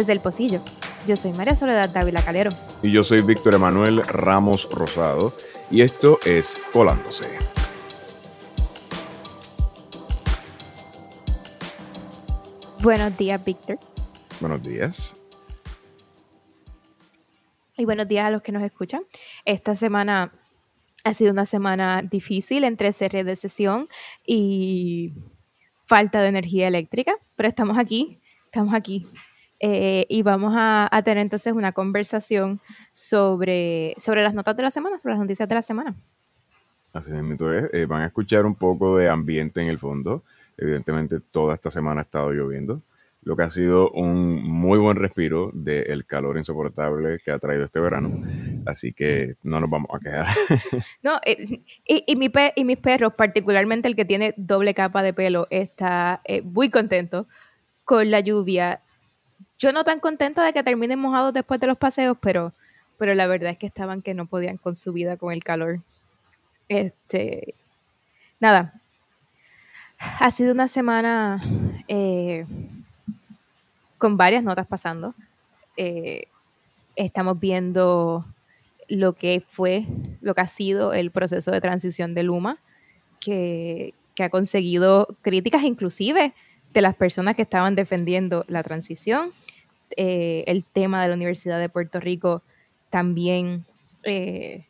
Desde el Pocillo, yo soy María Soledad Dávila Calero. Y yo soy Víctor Emanuel Ramos Rosado. Y esto es Colándose. Buenos días, Víctor. Buenos días. Y buenos días a los que nos escuchan. Esta semana ha sido una semana difícil entre cierre de sesión y falta de energía eléctrica, pero estamos aquí, estamos aquí. Eh, y vamos a, tener entonces una conversación sobre, sobre las notas de la semana, sobre las noticias de la semana. Así es, entonces eh, van a escuchar un poco de ambiente en el fondo. Evidentemente toda esta semana ha estado lloviendo lo que ha sido un muy buen respiro del calor insoportable que ha traído este verano. Así que no nos vamos a quejar. No, eh, y, y, mi y mis perros, particularmente el que tiene doble capa de pelo, está eh, muy contento con la lluvia. Yo no tan contenta de que terminen mojados después de los paseos, pero, pero la verdad es que estaban que no podían con su vida con el calor. Este, nada, ha sido una semana... Eh, con varias notas pasando. Eh, estamos viendo lo que fue, lo que ha sido el proceso de transición de Luma, que, ha conseguido críticas inclusive de las personas que estaban defendiendo la transición. Eh, el tema de la Universidad de Puerto Rico también eh,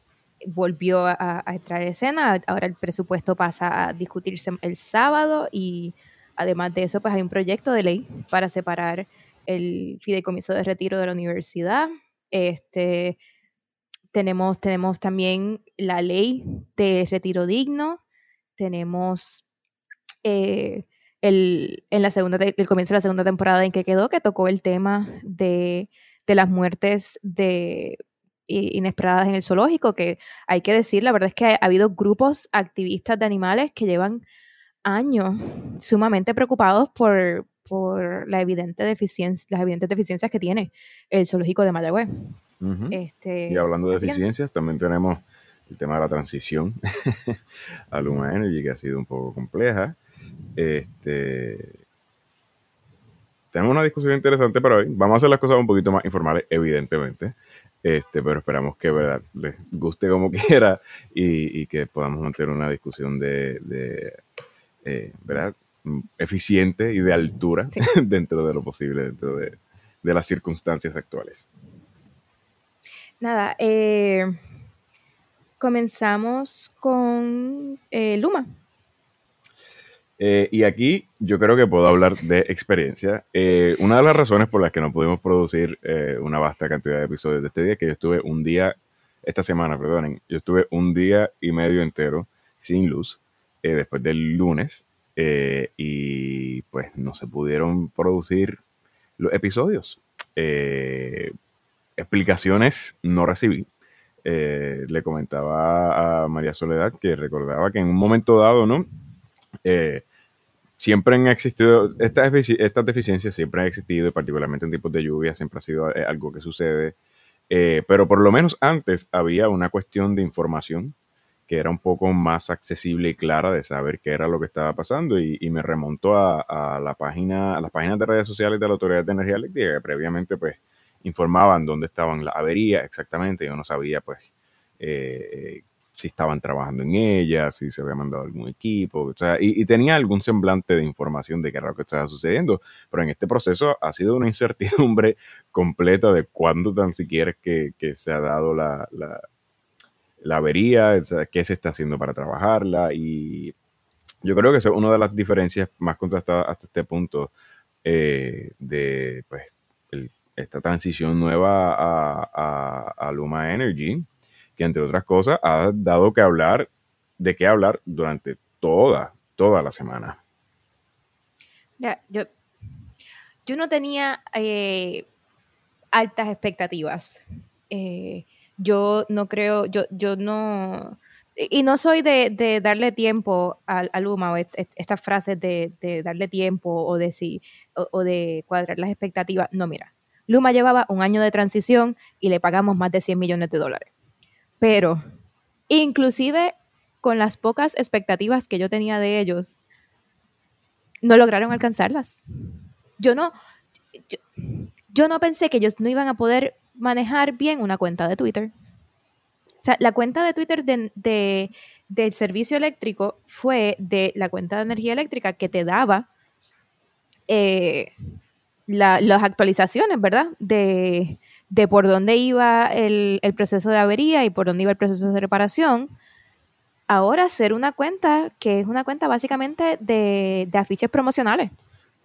volvió a, a entrar en escena. Ahora el presupuesto pasa a discutirse el sábado y además de eso, pues hay un proyecto de ley para separar el fideicomiso de retiro de la universidad. Este, tenemos, tenemos también la ley de retiro digno. Tenemos eh, el, en la segunda, el comienzo de la segunda temporada en que quedó, que tocó el tema de, de las muertes de inesperadas en el zoológico, que hay que decir, la verdad es que ha habido grupos activistas de animales que llevan años sumamente preocupados por, por la evidente deficiencia, las evidentes deficiencias que tiene el zoológico de Mayagüez. este, y hablando de deficiencias, también tenemos el tema de la transición a Luma Energy, que ha sido un poco compleja. Este, tenemos una discusión interesante para hoy. Vamos a hacer las cosas un poquito más informales, evidentemente. Este, pero esperamos que ¿verdad? les guste como quiera y, que podamos mantener una discusión de, de eh, ¿verdad? eficiente y de altura dentro de lo posible, dentro de, las circunstancias actuales. Nada, eh, comenzamos con eh, Luma. Eh, y aquí yo creo que puedo hablar de experiencia. una de las razones por las que no pudimos producir una vasta cantidad de episodios de este día que yo estuve un día, esta semana, perdonen, yo estuve un día y medio entero sin luz después del lunes eh, y pues no se pudieron producir los episodios. Eh, explicaciones no recibí. Eh, le comentaba a María Soledad que recordaba que en un momento dado, ¿no? Siempre han existido, estas, estas deficiencias siempre han existido, y particularmente en tiempos de lluvia, siempre ha sido algo que sucede. pero por lo menos antes había una cuestión de información que era un poco más accesible y clara de saber qué era lo que estaba pasando y, me remontó a, la página, a las páginas de redes sociales de la Autoridad de Energía Eléctrica que previamente pues informaban dónde estaban las averías exactamente, yo no sabía pues eh, si estaban trabajando en ellas, si se había mandado algún equipo, o sea, y, tenía algún semblante de información de qué era lo que estaba sucediendo, pero en este proceso ha sido una incertidumbre completa de cuándo tan siquiera que, que se ha dado la, la avería, qué se está haciendo para trabajarla. Y yo creo que es una de las diferencias más contrastadas hasta este punto eh, de pues, esta transición nueva a, Luma Energy, que entre otras cosas ha dado que hablar, de qué hablar durante toda, toda la semana. yo, no tenía eh, altas expectativas. Eh, yo no creo, yo, yo no, y no soy de, darle tiempo a, Luma o estas frases de, darle tiempo o de, si, o, de cuadrar las expectativas. No, mira, Luma llevaba un año de transición y le pagamos más de 100 millones de dólares. Pero, inclusive con las pocas expectativas que yo tenía de ellos, no lograron alcanzarlas. Yo no, yo no pensé que ellos no iban a poder manejar bien una cuenta de Twitter. O sea, la cuenta de Twitter de, del servicio eléctrico fue de la cuenta de energía eléctrica que te daba eh, las actualizaciones, ¿verdad? De, por dónde iba el, proceso de avería y por dónde iba el proceso de reparación. Ahora hacer una cuenta que es una cuenta básicamente de, de afiches promocionales.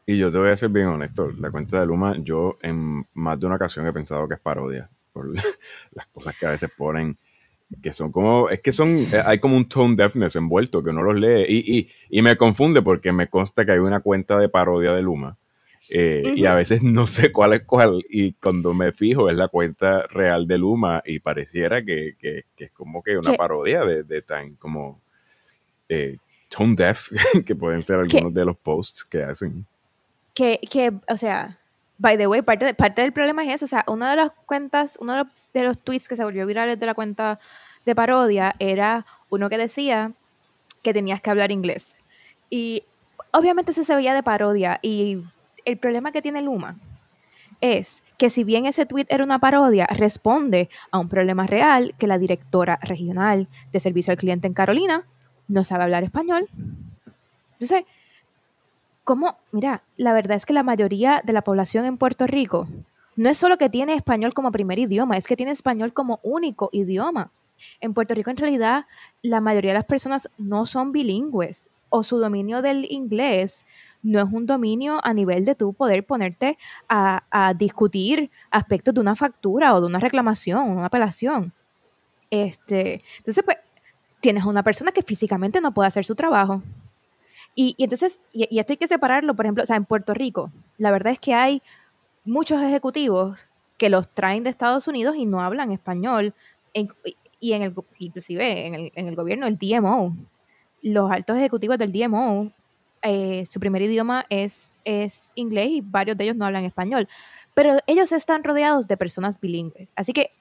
Y yo te voy a ser bien honesto, la cuenta de Luma, yo en más de una ocasión he pensado que es parodia por las cosas que a veces ponen, que son como, es que son, eh, hay como un tone deafness envuelto que uno los lee y, y, y me confunde porque me consta que hay una cuenta de parodia de Luma eh, y a veces no sé cuál es cuál y cuando me fijo es la cuenta real de Luma y pareciera que, que, es como que una parodia de, de, tan como eh, tone deaf que pueden ser algunos de los posts que hacen que, que, o sea, by the way, parte, parte del problema es eso. O sea, una de las cuentas, uno de los, de los tweets que se volvió viral de la cuenta de parodia era uno que decía que tenías que hablar inglés. Y obviamente eso se veía de parodia. Y el problema que tiene Luma es que si bien ese tweet era una parodia, responde a un problema real que la directora regional de servicio al cliente en Carolina no sabe hablar español. Entonces, ¿Cómo? Mira, la verdad es que la mayoría de la población en Puerto Rico no es solo que tiene español como primer idioma, es que tiene español como único idioma. En Puerto Rico, en realidad, la mayoría de las personas no son bilingües o su dominio del inglés no es un dominio a nivel de tú poder ponerte a, discutir aspectos de una factura o de una reclamación, una apelación. Este, entonces, pues, tienes una persona que físicamente no puede hacer su trabajo. Y, entonces, y, esto hay que separarlo, por ejemplo, o sea, en Puerto Rico, la verdad es que hay muchos ejecutivos que los traen de Estados Unidos y no hablan español, y en el, inclusive en el, en el, gobierno, el DMO, los altos ejecutivos del DMO, eh, su primer idioma es, es inglés y varios de ellos no hablan español, pero ellos están rodeados de personas bilingües. Así que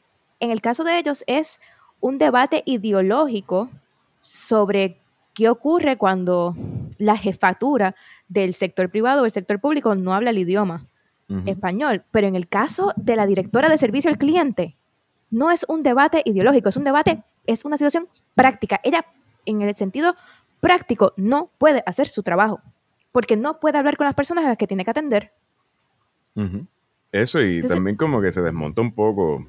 en el caso de ellos es un debate ideológico sobre qué ocurre cuando la jefatura del sector privado o el sector público no habla el idioma español. Pero en el caso de la directora de servicio al cliente, no es un debate ideológico, es un debate, es una situación práctica. Ella, en el sentido práctico, no puede hacer su trabajo, porque no puede hablar con las personas a las que tiene que atender. Eso, y también como que se desmonta un poco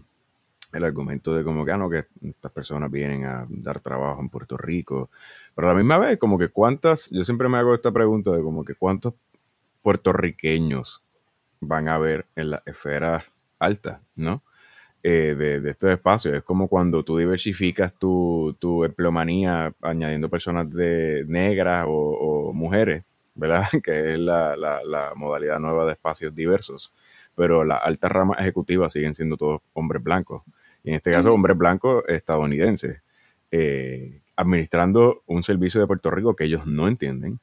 el argumento de como que, ah, no, que estas personas vienen a dar trabajo en Puerto Rico pero a la misma vez, como que cuántas, yo siempre me hago esta pregunta de como que cuántos puertorriqueños van a ver en la esfera alta, ¿no? Eh, de, de, estos espacios. Es como cuando tú diversificas tu, tu empleomanía añadiendo personas de negras o, mujeres, ¿verdad? Que es la, la, modalidad nueva de espacios diversos. Pero las altas ramas ejecutivas siguen siendo todos hombres blancos. Y en este caso, hombres blancos estadounidenses. Eh, administrando un servicio de Puerto Rico que ellos no entienden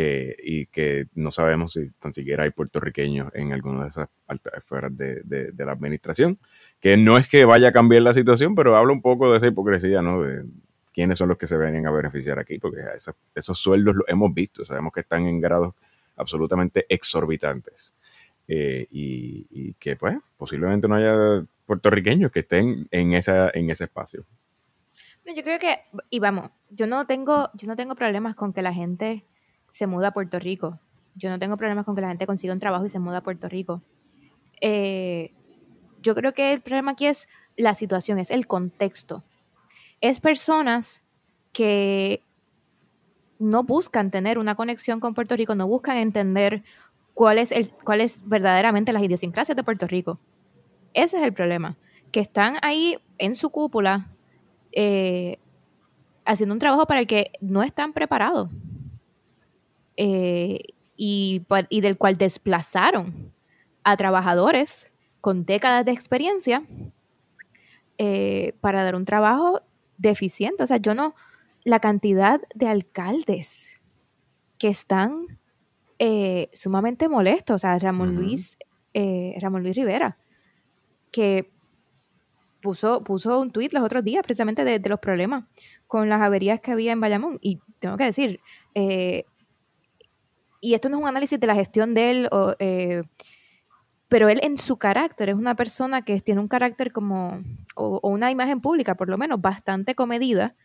eh, y que no sabemos si tan siquiera hay puertorriqueños en alguna de esas esferas de, de, la administración, que no es que vaya a cambiar la situación, pero habla un poco de esa hipocresía, ¿no? De quiénes son los que se vienen a beneficiar aquí, porque esos, esos sueldos los hemos visto, sabemos que están en grados absolutamente exorbitantes. Eh, y, y, que pues posiblemente no haya puertorriqueños que estén en, esa, en ese espacio. Yo creo que, y vamos, yo no tengo, yo no tengo problemas con que la gente se muda a Puerto Rico. Yo no tengo problemas con que la gente consiga un trabajo y se muda a Puerto Rico. Eh, yo creo que el problema aquí es la situación, es el contexto. Es personas que no buscan tener una conexión con Puerto Rico, no buscan entender cuál es, el, cuál verdaderamente las idiosincrasias de Puerto Rico. Ese es el problema, que están ahí en su cúpula eh, haciendo un trabajo para el que no están preparados eh, y, del cual desplazaron a trabajadores con décadas de experiencia eh, para dar un trabajo deficiente. O sea, yo no, la cantidad de alcaldes que están sumamente molestos, o sea, Ramón Luis, Ramón Luis Rivera, que puso, puso un tuit los otros días precisamente de, los problemas con las averías que había en Bayamón. Y tengo que decir, eh, y esto no es un análisis de la gestión de él, o, eh, pero él en su carácter es una persona que tiene un carácter como, o, una imagen pública por lo menos, bastante comedida.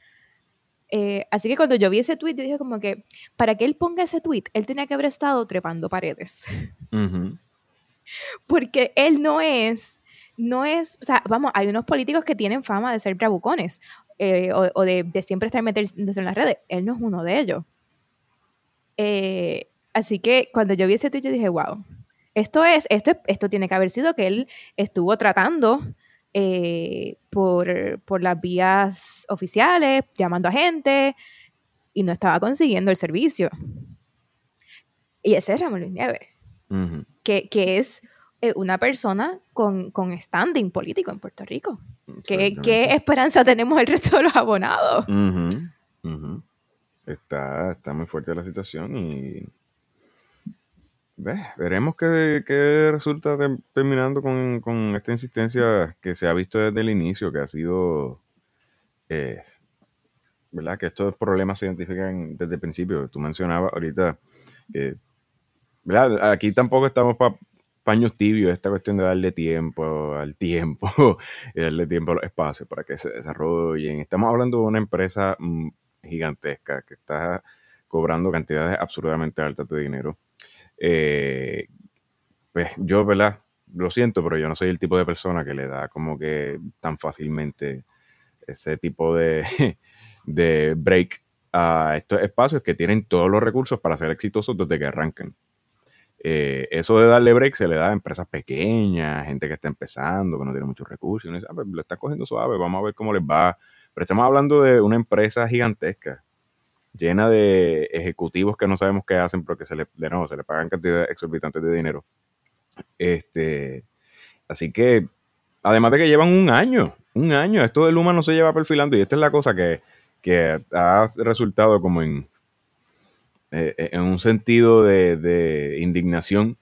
Eh, así que cuando yo vi ese tweet, yo dije como que para que él ponga ese tweet, él tenía que haber estado trepando paredes. Porque él no es, no es, o sea, vamos, hay unos políticos que tienen fama de ser bravucones eh, o, de, siempre estar metidos en las redes. Él no es uno de ellos. Eh, así que cuando yo vi ese tweet, yo dije, wow, esto es, esto, esto tiene que haber sido que él estuvo tratando eh, por, por, las vías oficiales, llamando a gente, y no estaba consiguiendo el servicio. Y ese es Ramón Luis Nieves, que, que, es eh, una persona con, con, standing político en Puerto Rico. ¿Qué, ¿Qué, esperanza tenemos el resto de los abonados? Está, está muy fuerte la situación y veremos qué, resulta terminando con, esta insistencia que se ha visto desde el inicio, que ha sido, eh, ¿verdad? Que estos problemas se identifican desde el principio. Tú mencionabas ahorita que, ¿verdad? Aquí tampoco estamos para paños tibios, esta cuestión de darle tiempo al tiempo darle tiempo a los espacios para que se desarrollen. Estamos hablando de una empresa mm, gigantesca que está cobrando cantidades absurdamente altas de dinero eh, pues yo, ¿verdad? Lo siento, pero yo no soy el tipo de persona que le da como que tan fácilmente ese tipo de, de break a estos espacios que tienen todos los recursos para ser exitosos desde que arrancan. Eh, eso de darle break se le da a empresas pequeñas, gente que está empezando, que no tiene muchos recursos, ah, pues, lo está cogiendo suave, vamos a ver cómo les va. Pero estamos hablando de una empresa gigantesca llena de ejecutivos que no sabemos qué hacen porque se le, de nuevo, se le pagan cantidades exorbitantes de dinero. Este, así que, además de que llevan un año, un año, esto de Luma no se lleva perfilando y esta es la cosa que, ha resultado como en, eh, en un sentido de, indignación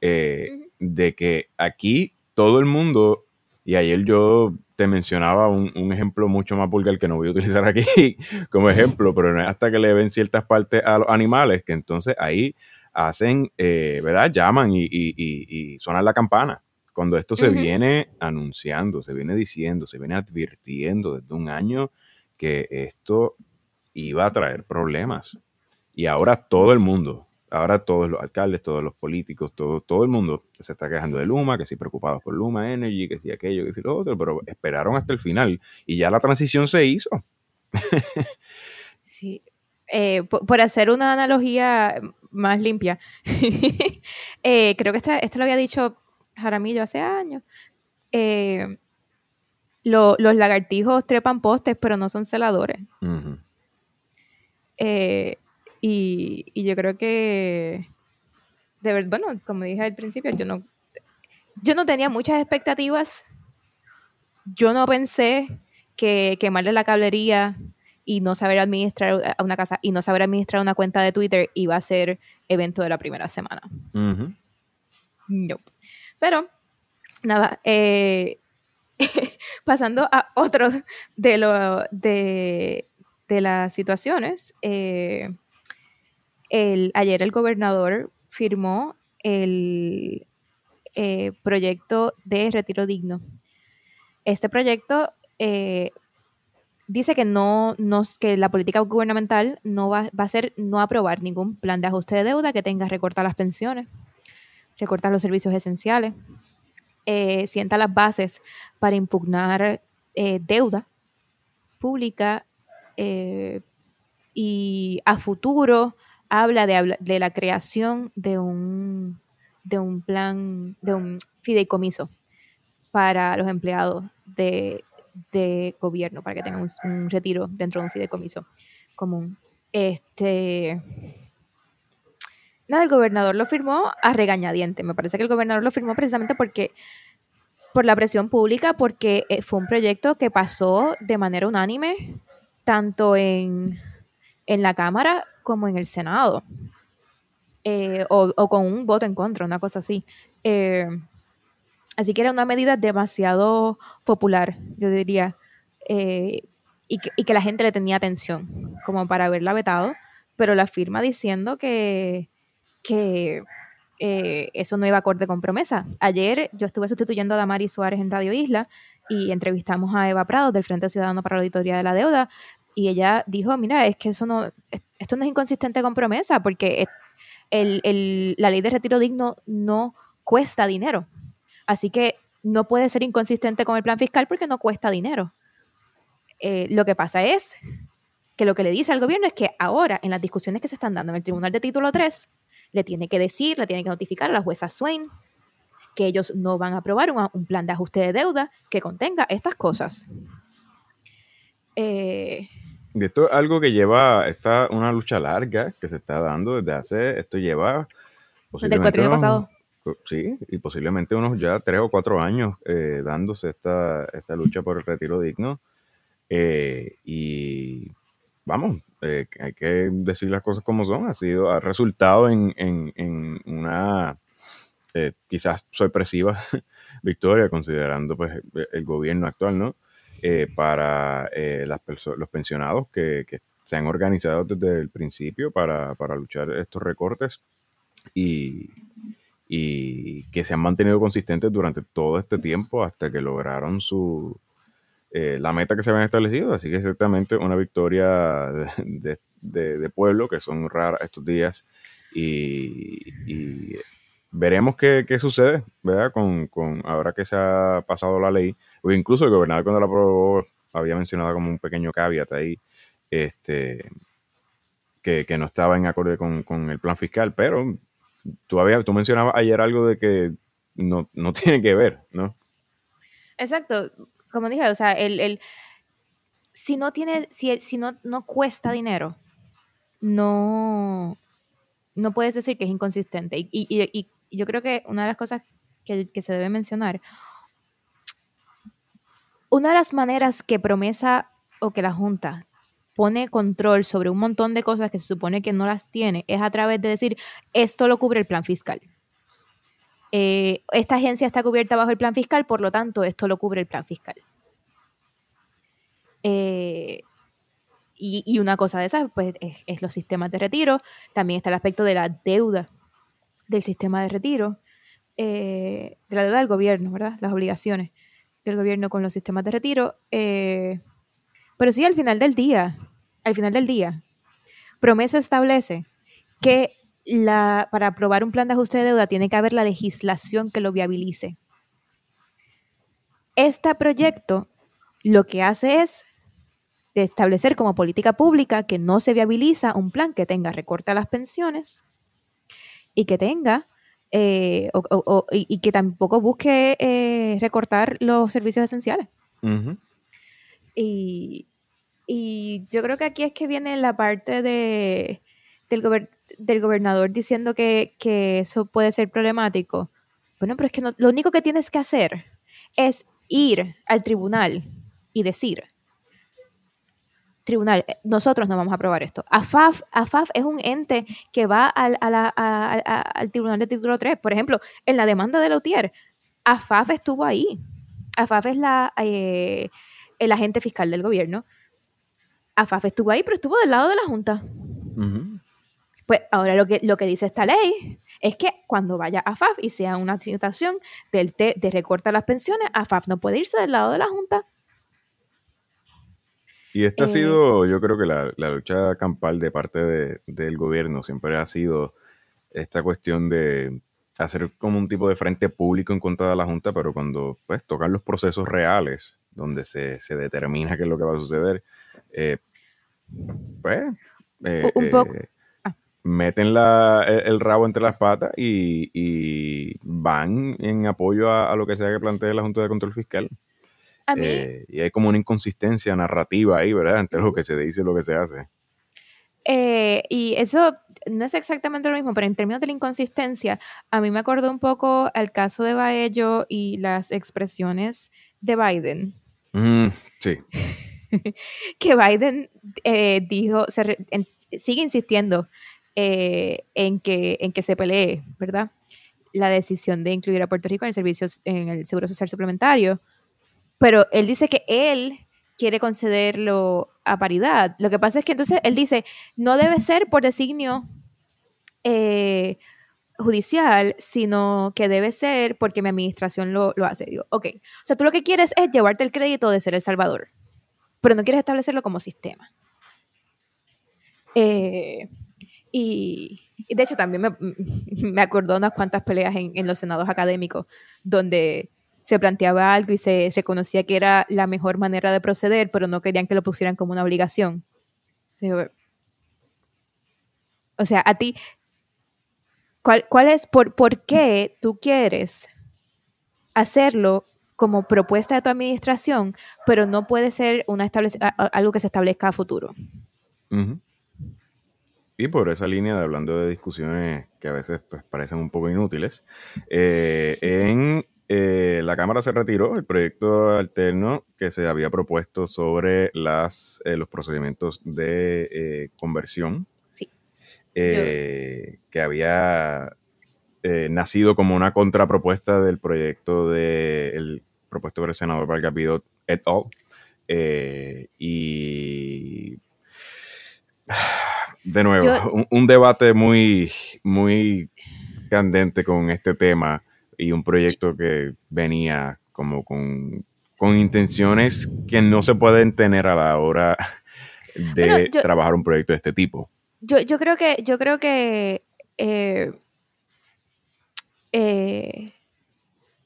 eh, de que aquí todo el mundo, y ayer yo te mencionaba un, ejemplo mucho más vulgar que no voy a utilizar aquí como ejemplo, pero no es hasta que le ven ciertas partes a los animales que entonces ahí hacen, eh, ¿verdad? Llaman y, y, sonan la campana. Cuando esto se viene anunciando, se viene diciendo, se viene advirtiendo desde un año que esto iba a traer problemas. Y ahora todo el mundo, ahora todos los alcaldes, todos los políticos, todo, todo el mundo se está quejando de Luma, que sí preocupados por Luma Energy, que sí aquello, que sí lo otro, pero esperaron hasta el final y ya la transición se hizo. sí. Eh, por, hacer una analogía más limpia, eh, creo que esto lo había dicho Jaramillo hace años. Eh, los lagartijos trepan postes, pero no son celadores. Y, yo creo que, de verdad, bueno, como dije al principio, yo no, yo no tenía muchas expectativas. Yo no pensé que quemarle la cablería y no saber administrar una casa y no saber administrar una cuenta de Twitter iba a ser evento de la primera semana. No. Pero, nada, eh, pasando a otro de, lo, de, de las situaciones, eh, ayer el gobernador firmó el eh, proyecto de retiro digno. Este proyecto eh, dice que no, que la política gubernamental no va, a ser no aprobar ningún plan de ajuste de deuda que tenga recortar las pensiones, recortar los servicios esenciales, eh, sienta las bases para impugnar deuda pública y a futuro habla de, la creación de un, plan, de un fideicomiso para los empleados de, gobierno, para que tengan un, retiro dentro de un fideicomiso común. Este. Nada, el gobernador lo firmó a regañadiente. Me parece que el gobernador lo firmó precisamente porque por la presión pública, porque eh, fue un proyecto que pasó de manera unánime, tanto en, en la Cámara como en el Senado. Eh, o, con un voto en contra, una cosa así. Eh, así que era una medida demasiado popular, yo diría, eh, y, que, la gente le tenía atención, como para haberla vetado, pero la firma diciendo que, que, eso no iba acorde con promesa. Ayer yo estuve sustituyendo a Damari Suárez en Radio Isla y entrevistamos a Eva Prado del Frente Ciudadano para la Auditoría de la Deuda y ella dijo, mira, es que eso no, esto no es inconsistente con promesa porque la ley de retiro digno no cuesta dinero. Así que no puede ser inconsistente con el plan fiscal porque no cuesta dinero. Eh, lo que pasa es que lo que le dice al gobierno es que ahora, en las discusiones que se están dando en el Tribunal de Título 3, le tiene que decir, le tiene que notificar a la jueza Swain que ellos no van a aprobar un, plan de ajuste de deuda que contenga estas cosas. Eh, esto es algo que lleva, está una lucha larga que se está dando desde hace, esto lleva... Desde el cuatro pasado. Sí, y posiblemente unos ya tres o cuatro años eh, dándose esta, esta lucha por el retiro digno. Eh, y vamos, eh, hay que decir las cosas como son, ha sido, ha resultado en, una eh, quizás sorpresiva victoria, considerando pues el gobierno actual, ¿no? Eh, para las los pensionados que, se han organizado desde el principio para, luchar estos recortes y, y que se han mantenido consistentes durante todo este tiempo hasta que lograron su, eh, la meta que se habían establecido. Así que exactamente una victoria de, pueblo, que son raras estos días. Y, veremos qué, sucede, ¿verdad? Con, ahora que se ha pasado la ley. O incluso el gobernador cuando la aprobó había mencionado como un pequeño caveat ahí. Este, que, no estaba en acorde con, el plan fiscal, pero tú, tú mencionabas ayer algo de que no, no tiene que ver, ¿no? Exacto como dije, o sea, el, si no tiene, si, si no, no cuesta dinero, no, no puedes decir que es inconsistente. Y, yo creo que una de las cosas que, se debe mencionar, una de las maneras que promesa o que la Junta pone control sobre un montón de cosas que se supone que no las tiene es a través de decir, esto lo cubre el plan fiscal. Eh, esta agencia está cubierta bajo el plan fiscal, por lo tanto, esto lo cubre el plan fiscal. Eh, y, una cosa de esas, pues, es, los sistemas de retiro. También está el aspecto de la deuda del sistema de retiro, eh, de la deuda del gobierno, ¿verdad? Las obligaciones del gobierno con los sistemas de retiro. pero sí, al final del día, al final del día, promesa establece que la, para aprobar un plan de ajuste de deuda tiene que haber la legislación que lo viabilice. Este proyecto lo que hace es establecer como política pública que no se viabiliza un plan que tenga recorte a las pensiones y que tenga eh, y, que tampoco busque eh, recortar los servicios esenciales. y, y, yo creo que aquí es que viene la parte de del, gobernador diciendo que, eso puede ser problemático. Bueno, pero es que lo único que tienes que hacer es ir al tribunal y decir, tribunal, eh, nosotros no vamos a aprobar esto. AFAF, AFAF es un ente que va al, al tribunal de título 3. Por ejemplo, en la demanda de Lautier, AFAF estuvo ahí. AFAF es la, eh, el agente fiscal del gobierno. AFAF estuvo ahí, pero estuvo del lado de la Junta. Pues ahora lo que, lo que dice esta ley es que cuando vaya a FAF y sea una situación del de recorta las pensiones, a FAF no puede irse del lado de la Junta. Y esta ha eh, sido, yo creo que la, lucha campal de parte del gobierno siempre ha sido esta cuestión de hacer como un tipo de frente público en contra de la Junta, pero cuando pues tocan los procesos reales, donde se, determina qué es lo que va a suceder, eh, pues... un poco eh, meten la, el, rabo entre las patas y, van en apoyo a, lo que sea que plantee la Junta de Control Fiscal. Eh, y hay como una inconsistencia narrativa ahí, ¿verdad? Entre lo que se dice y lo que se hace. Eh, y eso no es exactamente lo mismo, pero en términos de la inconsistencia, a mí me acordó un poco al caso de Baello y las expresiones de Biden. Mm, sí. que Biden eh, dijo, sigue insistiendo eh, en, que, en que se pelee, ¿verdad? La decisión de incluir a Puerto Rico en el, servicio, en el Seguro Social Suplementario. Pero él dice que él quiere concederlo a paridad. Lo que pasa es que entonces él dice, no debe ser por designio, eh, judicial, sino que debe ser porque mi administración lo, lo hace. Digo, ok, o sea, tú lo que quieres es llevarte el crédito de ser El Salvador, pero no quieres establecerlo como sistema. Eh, y, de hecho también me, me acordó unas cuantas peleas en, en, los senados académicos donde se planteaba algo y se reconocía que era la mejor manera de proceder, pero no querían que lo pusieran como una obligación. O sea, a ti, ¿cuál, cuál es, por, por qué tú quieres hacerlo como propuesta de tu administración, pero no puede ser una algo que se establezca a futuro? Y por esa línea de hablando de discusiones que a veces pues, parecen un poco inútiles, eh, en eh, la Cámara se retiró el proyecto alterno que se había propuesto sobre las, eh, los procedimientos de conversión. Sí. que había nacido como una contrapropuesta del proyecto del propuesto por el senador Vargas Vidot et al. y de nuevo, un, debate muy, muy candente con este tema y un proyecto que venía como con, intenciones que no se pueden tener a la hora de trabajar un proyecto de este tipo. Yo, yo creo que, yo creo que eh, eh,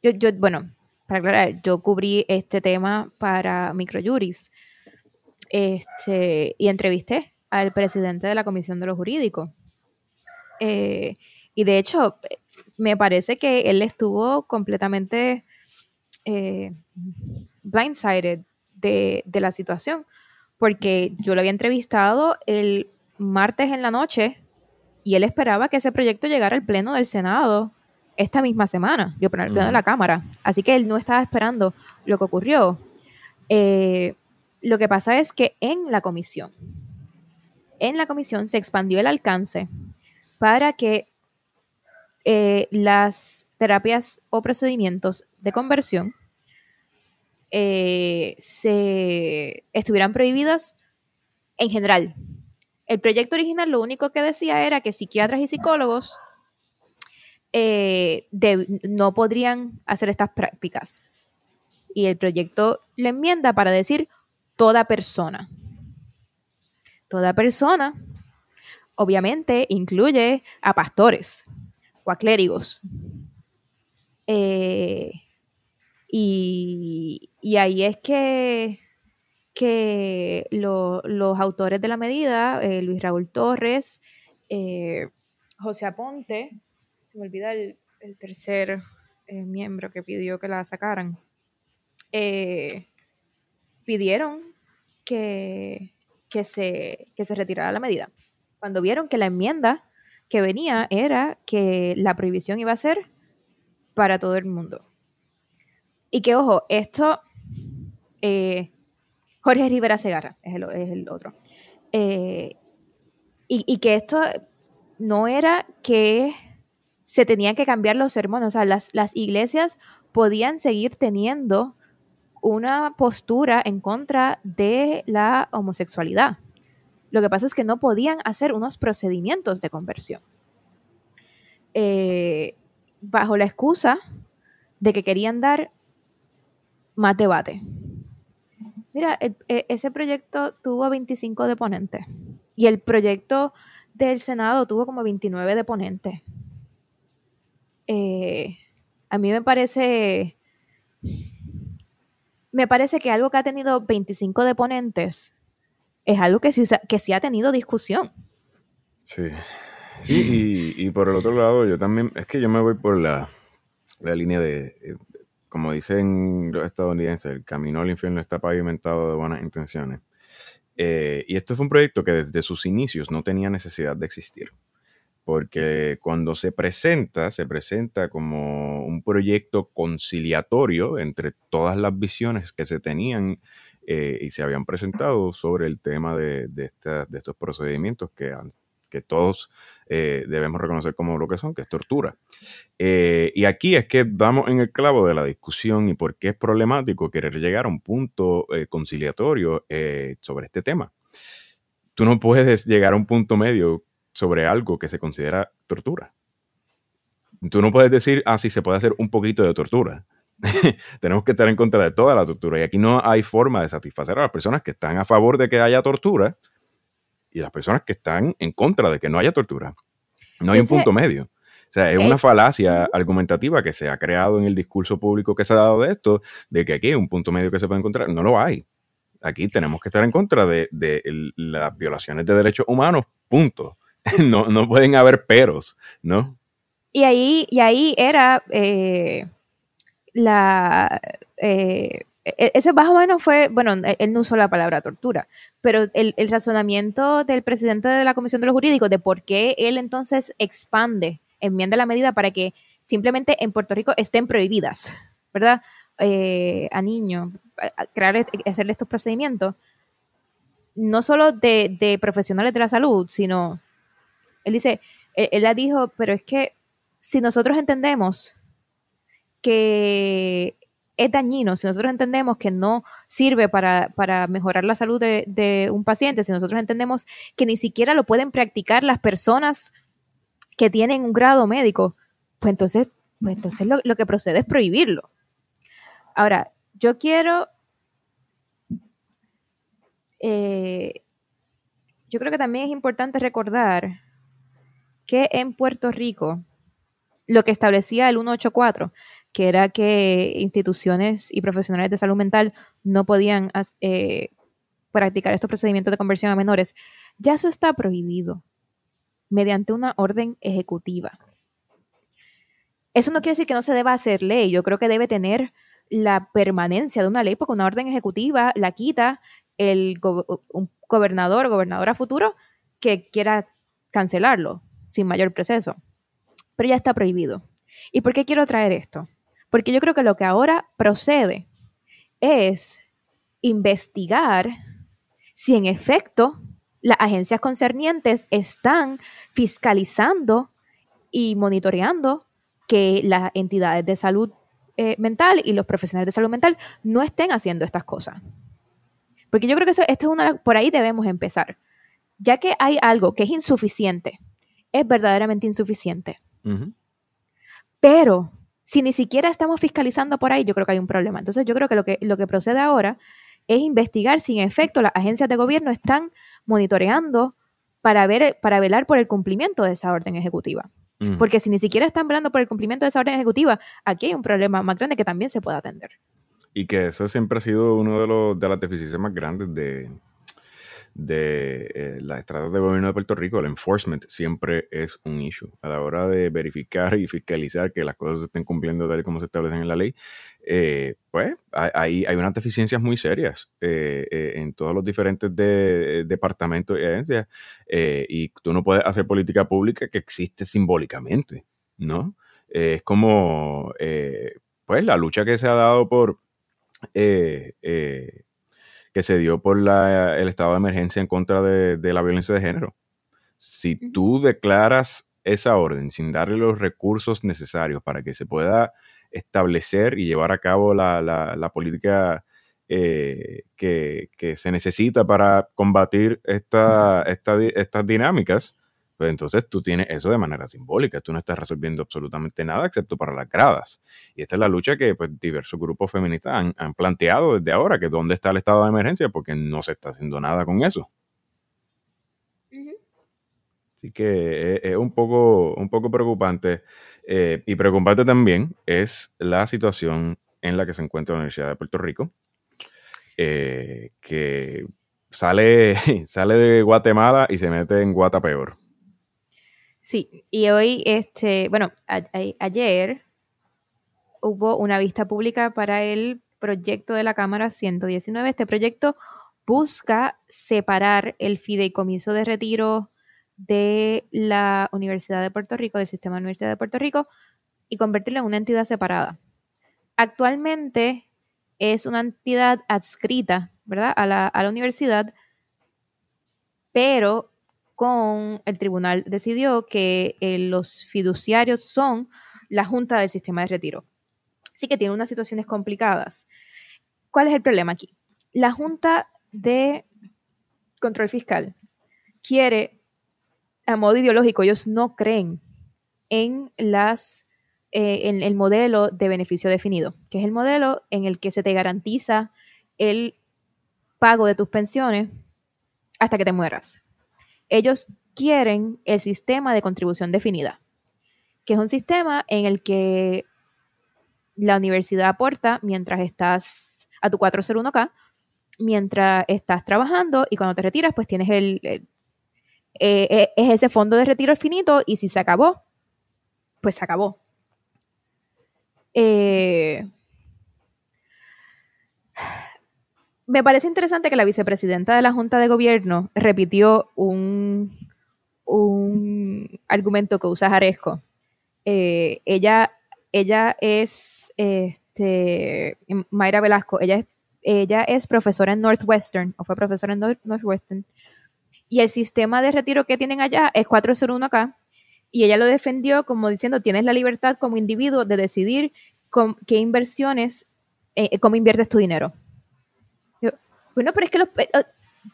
yo, bueno, para aclarar, yo cubrí este tema para Microjuris este, y entrevisté al presidente de la Comisión de los Jurídicos. Eh, y de hecho, me parece que él estuvo completamente eh, blindsided de, de, la situación, porque yo lo había entrevistado el martes en la noche y él esperaba que ese proyecto llegara al Pleno del Senado esta misma semana, yo al Pleno de la Cámara. Así que él no estaba esperando lo que ocurrió. Eh, lo que pasa es que en la comisión, en la comisión se expandió el alcance para que eh, las terapias o procedimientos de conversión eh, se estuvieran prohibidas en general. El proyecto original lo único que decía era que psiquiatras y psicólogos eh, no podrían hacer estas prácticas. Y el proyecto lo enmienda para decir toda persona. Toda persona, obviamente, incluye a pastores a clérigos. Eh, y, ahí es que, que los autores de la medida, eh, Luis Raúl Torres, eh, José Aponte, se me olvida el, tercer miembro que pidió que la sacaran, pidieron que, que se, que se retirara la medida. Cuando vieron que la enmienda que venía era que la prohibición iba a ser para todo el mundo. Y que, ojo, esto, eh, Jorge Rivera Segarra es el, otro. Eh, y, y, que esto no era que se tenían que cambiar los sermones, o sea, las, las iglesias podían seguir teniendo una postura en contra de la homosexualidad. Lo que pasa es que no podían hacer unos procedimientos de conversión. Eh, bajo la excusa de que querían dar más debate. Mira, e, ese proyecto tuvo 25 deponentes y el proyecto del Senado tuvo como 29 deponentes. Eh, a mí me parece me parece que algo que ha tenido 25 deponentes es algo que sí, que sí ha tenido discusión. Sí. Sí, y, por el otro lado, yo también, es que yo me voy por la, línea de, eh, como dicen los estadounidenses, el camino al infierno está pavimentado de buenas intenciones. Eh, y esto fue un proyecto que desde sus inicios no tenía necesidad de existir porque cuando se presenta, se presenta como un proyecto conciliatorio entre todas las visiones que se tenían eh, y se habían presentado sobre el tema de, estos procedimientos que, que todos eh, debemos reconocer como lo que son, que es tortura. Eh, y aquí es que damos en el clavo de la discusión y por qué es problemático querer llegar a un punto conciliatorio sobre este tema. Tú no puedes llegar a un punto medio sobre algo que se considera tortura. Tú no puedes decir, ah, sí, se puede hacer un poquito de tortura. Tenemos que estar en contra de toda la tortura. Y aquí no hay forma de satisfacer a las personas que están a favor de que haya tortura y las personas que están en contra de que no haya tortura. No hay un punto medio. O sea, es una eh, falacia argumentativa que se ha creado en el discurso público que se ha dado de esto, de que aquí hay un punto medio que se puede encontrar. No lo hay. Aquí tenemos que estar en contra de, las violaciones de derechos humanos, punto. No, no pueden haber peros, ¿no? Y ahí, y ahí era eh, la... Eh, e, ese más o menos fue, bueno, él no usó la palabra tortura, pero el, razonamiento del presidente de la Comisión de los Jurídicos de por qué él entonces expande, enmienda la medida para que simplemente en Puerto Rico estén prohibidas, ¿verdad? Eh, a niños, crear, hacerle estos procedimientos, no solo de, profesionales de la salud, sino, él dice, él, él la dijo, pero es que si nosotros entendemos que es dañino, si nosotros entendemos que no sirve para, mejorar la salud de, un paciente, si nosotros entendemos que ni siquiera lo pueden practicar las personas que tienen un grado médico, pues entonces, pues entonces lo, que procede es prohibirlo. Ahora, yo quiero... Eh, yo creo que también es importante recordar que en Puerto Rico lo que establecía el 184 que era que instituciones y profesionales de salud mental no podían eh, practicar estos procedimientos de conversión a menores, ya eso está prohibido mediante una orden ejecutiva. Eso no quiere decir que no se deba hacer ley, yo creo que debe tener la permanencia de una ley, porque una orden ejecutiva la quita el un gobernador o gobernadora futuro que quiera cancelarlo sin mayor proceso. Pero ya está prohibido. ¿Y por qué quiero traer esto? Porque yo creo que lo que ahora procede es investigar si en efecto las agencias concernientes están fiscalizando y monitoreando que las entidades de salud eh, mental y los profesionales de salud mental no estén haciendo estas cosas. Porque yo creo que esto, es una, por ahí debemos empezar. Ya que hay algo que es insuficiente, es verdaderamente insuficiente. Pero si ni siquiera estamos fiscalizando por ahí, yo creo que hay un problema. Entonces yo creo que lo que, lo que procede ahora es investigar si en efecto las agencias de gobierno están monitoreando para, ver, para velar por el cumplimiento de esa orden ejecutiva. Porque si ni siquiera están velando por el cumplimiento de esa orden ejecutiva, aquí hay un problema más grande que también se puede atender. Y que eso siempre ha sido uno de, los, de las deficiencias más grandes de, de eh, las estrategias de gobierno de Puerto Rico, el enforcement siempre es un issue. A la hora de verificar y fiscalizar que las cosas se estén cumpliendo tal y como se establecen en la ley, eh, pues hay, hay unas deficiencias muy serias eh, en todos los diferentes departamentos y agencias. y tú no puedes hacer política pública que existe simbólicamente, ¿no? es como, pues, la lucha que se ha dado por que se dio por el estado de emergencia en contra de, la violencia de género. Si tú declaras esa orden sin darle los recursos necesarios para que se pueda establecer y llevar a cabo la, política eh, que, se necesita para combatir estas dinámicas, pues entonces tú tienes eso de manera simbólica, tú no estás resolviendo absolutamente nada excepto para las gradas. Y esta es la lucha que pues, diversos grupos feministas han, planteado desde ahora, que dónde está el estado de emergencia, porque no se está haciendo nada con eso. Así que es, un, poco, un poco preocupante. Eh, y preocupante también es la situación en la que se encuentra la Universidad de Puerto Rico, eh, que sale, sale de Guatemala y se mete en Guatapeor. Sí, y hoy, este, bueno, ayer hubo una vista pública para el proyecto de la Cámara 119. Este proyecto busca separar el fideicomiso de retiro de la Universidad de Puerto Rico, del sistema de Universidad de Puerto Rico, y convertirlo en una entidad separada. Actualmente es una entidad adscrita, ¿verdad?, a la, a la universidad, pero con el tribunal decidió que eh, los fiduciarios son la junta del sistema de retiro. Así que tiene unas situaciones complicadas. ¿Cuál es el problema aquí? La junta de control fiscal quiere, a modo ideológico, ellos no creen en las eh, en el modelo de beneficio definido, que es el modelo en el que se te garantiza el pago de tus pensiones hasta que te mueras. Ellos quieren el sistema de contribución definida, que es un sistema en el que la universidad aporta mientras estás a tu 401k, mientras estás trabajando y cuando te retiras, pues tienes el, eh, eh, es ese fondo de retiro finito y si se acabó, pues se acabó. Eh, me parece interesante que la vicepresidenta de la Junta de Gobierno repitió un, un argumento que usa Jaresco. Eh, ella, ella es, este, Mayra Velasco, ella es, ella es profesora en Northwestern, o fue profesora en Northwestern, y el sistema de retiro que tienen allá es 401k, y ella lo defendió como diciendo, tienes la libertad como individuo de decidir con, qué inversiones, eh, cómo inviertes tu dinero. Bueno, pero es que los, eh,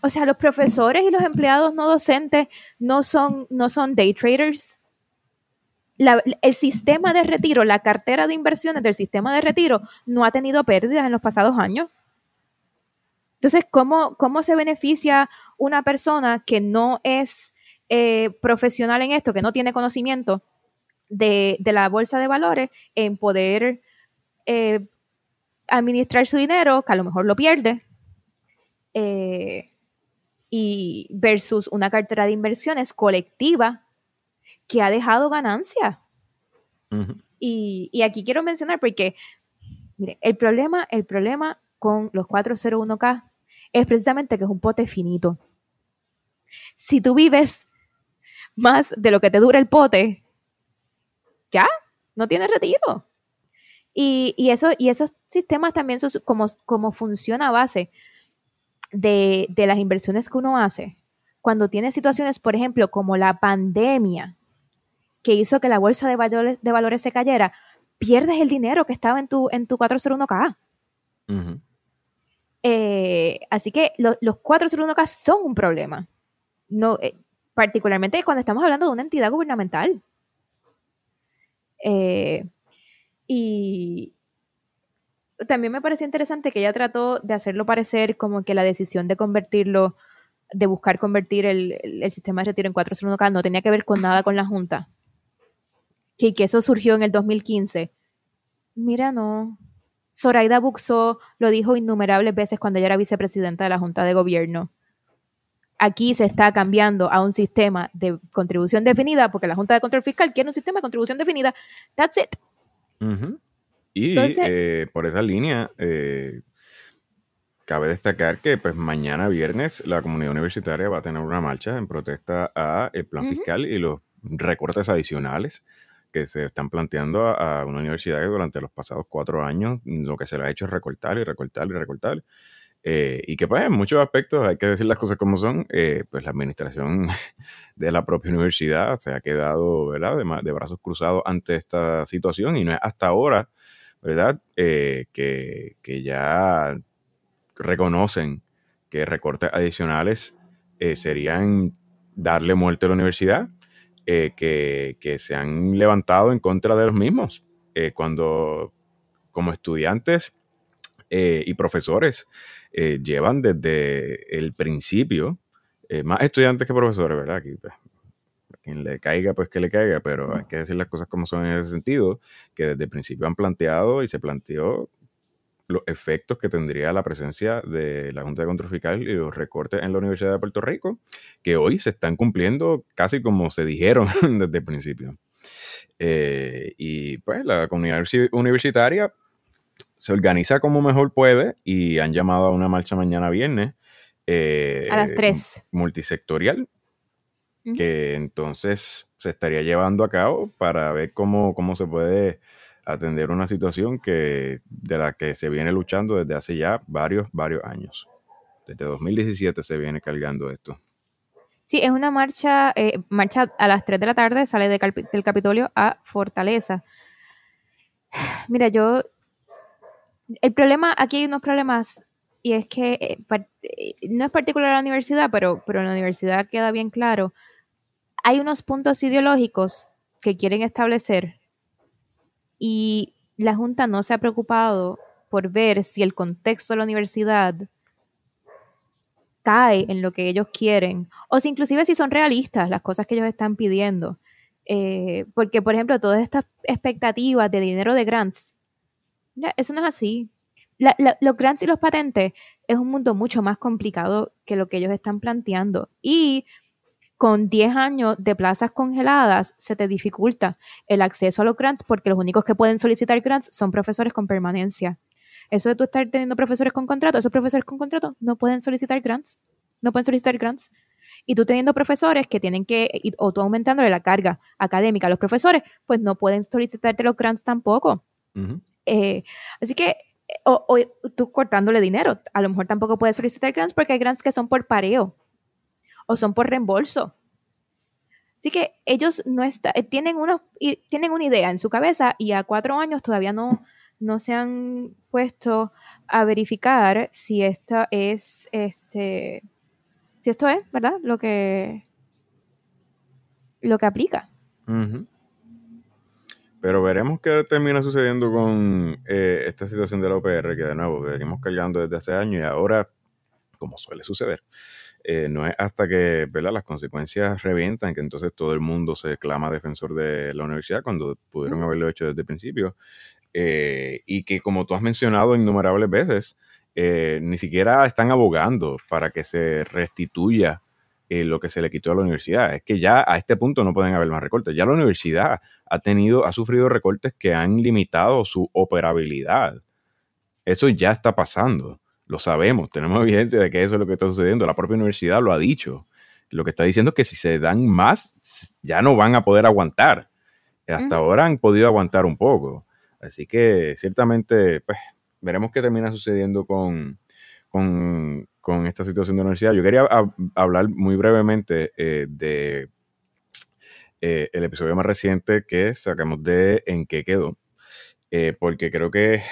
o sea, los profesores y los empleados no docentes no son, no son day traders. el sistema de retiro, la cartera de inversiones del sistema de retiro no ha tenido pérdidas en los pasados años. Entonces, ¿cómo, cómo se beneficia una persona que no es eh, profesional en esto, que no tiene conocimiento de, la bolsa de valores, en poder eh, administrar su dinero, que a lo mejor lo pierde, eh, y versus una cartera de inversiones colectiva que ha dejado ganancia. y, aquí quiero mencionar porque, mire, el problema, el problema con los 401k es precisamente que es un pote finito. Si tú vives más de lo que te dura el pote, ya, no tienes retiro. Y, eso, y esos sistemas también son como, como funciona a base de, las inversiones que uno hace, cuando tiene situaciones, por ejemplo, como la pandemia, que hizo que la bolsa de valores, de valores se cayera, pierdes el dinero que estaba en tu, en tu 401k. Eh, así que los 401k son un problema. No, eh, particularmente cuando estamos hablando de una entidad gubernamental. Eh, y, también me pareció interesante que ella trató de hacerlo parecer como que la decisión de convertirlo, de buscar convertir el, sistema de retiro en 401k no tenía que ver con nada con la Junta. Que, eso surgió en el 2015. Mira, no. Zoraida Buxó lo dijo innumerables veces cuando ella era vicepresidenta de la Junta de Gobierno. Aquí se está cambiando a un sistema de contribución definida porque la Junta de Control Fiscal quiere un sistema de contribución definida. That's it. Y eh, por esa línea, eh, cabe destacar que pues mañana viernes la comunidad universitaria va a tener una marcha en protesta a el plan fiscal y los recortes adicionales que se están planteando a, una universidad que durante los pasados cuatro años lo que se le ha hecho es recortar y recortar y recortar. Eh, y que pues en muchos aspectos hay que decir las cosas como son, pues la administración de la propia universidad se ha quedado ¿verdad? De, de, brazos cruzados ante esta situación y no es hasta ahora ¿verdad? Eh, que, ya reconocen que recortes adicionales eh, serían darle muerte a la universidad, eh, que, se han levantado en contra de los mismos. cuando como estudiantes y profesores llevan desde el principio, más estudiantes que profesores, ¿verdad? Aquí, pues, quien le caiga, pues que le caiga, pero hay que decir las cosas como son en ese sentido, que desde el principio han planteado y se planteó los efectos que tendría la presencia de la Junta de Control Fiscal y los recortes en la Universidad de Puerto Rico, que hoy se están cumpliendo casi como se dijeron desde el principio. Eh, y pues la comunidad universitaria se organiza como mejor puede y han llamado a una marcha mañana viernes. Eh, a las 3. Multisectorial que entonces se estaría llevando a cabo para ver cómo, cómo se puede atender una situación que, de la que se viene luchando desde hace ya varios, varios años. Desde 2017 se viene cargando esto. Sí, es una marcha, eh, marcha a las 3 de la tarde, sale del Capitolio a Fortaleza. Mira, yo, el problema, aquí hay unos problemas, y es que eh, eh, no es particular a la universidad, pero, pero en la universidad queda bien claro hay unos puntos ideológicos que quieren establecer y la Junta no se ha preocupado por ver si el contexto de la universidad cae en lo que ellos quieren, o si inclusive si son realistas las cosas que ellos están pidiendo. Eh, porque, por ejemplo, todas estas expectativas de dinero de grants, eso no es así. los grants y los patentes es un mundo mucho más complicado que lo que ellos están planteando. Y con 10 años de plazas congeladas se te dificulta el acceso a los grants porque los únicos que pueden solicitar grants son profesores con permanencia. Eso de tú estar teniendo profesores con contrato, esos profesores con contrato no pueden solicitar grants, no pueden solicitar grants. Y tú teniendo profesores que tienen que, o tú aumentándole la carga académica a los profesores, pues no pueden solicitarte los grants tampoco. Eh, así que, o, o, tú cortándole dinero, a lo mejor tampoco puedes solicitar grants porque hay grants que son por pareo o son por reembolso. Así que ellos no está, eh, tienen, unos, tienen una idea en su cabeza y a cuatro años todavía no, no se han puesto a verificar si esta es este si esto es, ¿verdad? Lo que lo que aplica. Pero veremos qué termina sucediendo con eh, esta situación de la OPR, que de nuevo venimos cargando desde hace años y ahora, como suele suceder, eh, no es hasta que ¿verdad? las consecuencias revientan que entonces todo el mundo se clama defensor de la universidad cuando pudieron haberlo hecho desde el principio. Eh, y que como tú has mencionado innumerables veces, eh, ni siquiera están abogando para que se restituya lo que se le quitó a la universidad. Es que ya a este punto no pueden haber más recortes. Ya la universidad ha tenido, ha sufrido recortes que han limitado su operabilidad. Eso ya está pasando. Lo sabemos, tenemos evidencia de que eso es lo que está sucediendo. La propia universidad lo ha dicho. Lo que está diciendo es que si se dan más, ya no van a poder aguantar. Hasta ahora han podido aguantar un poco. Así que ciertamente, pues, veremos qué termina sucediendo con, esta situación de la universidad. Yo quería hablar muy brevemente eh, de eh, el episodio más reciente que sacamos de En qué quedó, eh, porque creo que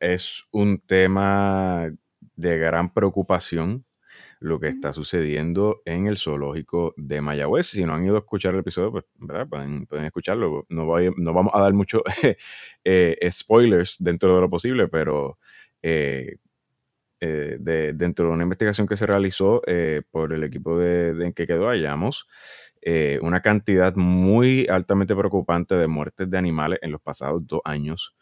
es un tema de gran preocupación lo que está sucediendo en el zoológico de Mayagüez. Si no han ido a escuchar el episodio, pues Pueden, escucharlo. No, no, vamos a dar muchos eh, spoilers dentro de lo posible, pero eh, eh, dentro de una investigación que se realizó por el equipo de, en que quedó, hallamos una cantidad muy altamente preocupante de muertes de animales en los pasados dos años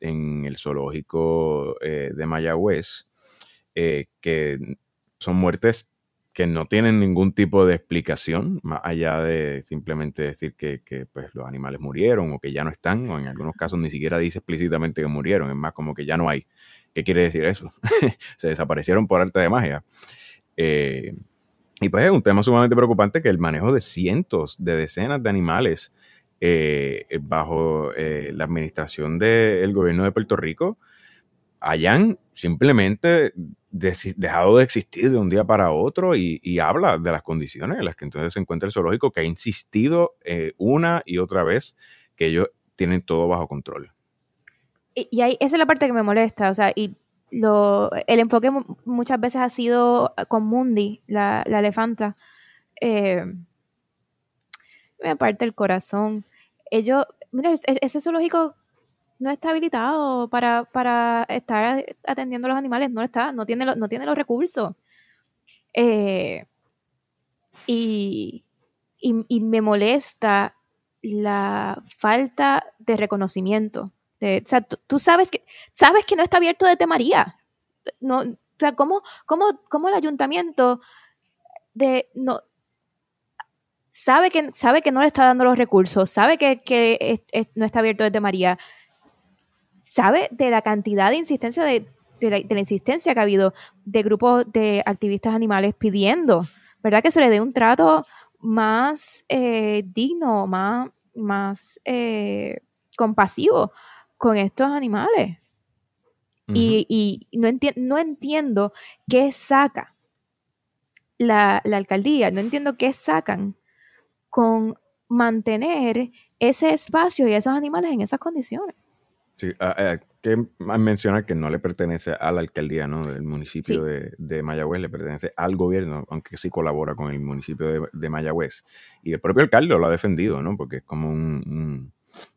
en el zoológico de Mayagüez. Eh, que son muertes que no tienen ningún tipo de explicación, más allá de simplemente decir que, pues, los animales murieron o que ya no están, o en algunos casos ni siquiera dice explícitamente que murieron, es más como que ya no hay. ¿Qué quiere decir eso? Se desaparecieron por arte de magia. Eh, y pues es un tema sumamente preocupante que el manejo de cientos, de decenas de animales eh, bajo la administración del gobierno de Puerto Rico hayan simplemente dejado de existir de un día para otro y, habla de las condiciones en las que entonces se encuentra el zoológico, que ha insistido eh, una y otra vez que ellos tienen todo bajo control. Y, ahí, esa es la parte que me molesta, o sea, y lo, el enfoque muchas veces ha sido con Mundi, la, elefanta. Eh, me parte el corazón. Ellos, mira, ese zoológico no está habilitado para, para estar atendiendo a los animales, no está, no tiene, no tiene los recursos. Eh, y, me molesta la falta de reconocimiento. o sea, tú, sabes, que, sabes que no está abierto desde María. No, o sea, ¿cómo, cómo, el ayuntamiento de, no, sabe, que, sabe que no le está dando los recursos, sabe que, no está abierto desde María? sabe de la cantidad de insistencia, de, la, insistencia que ha habido de grupos de activistas animales pidiendo, ¿verdad? Que se le dé un trato más eh, digno, más, más eh, compasivo con estos animales. Y, no, no entiendo qué saca la, la, alcaldía, no entiendo qué sacan con mantener ese espacio y esos animales en esas condiciones. Sí, hay ah, eh, que mencionar que no le pertenece a la alcaldía ¿no? del municipio de, Mayagüez, le pertenece al gobierno, aunque sí colabora con el municipio de, Mayagüez. Y el propio alcalde lo ha defendido, ¿no? porque es como un,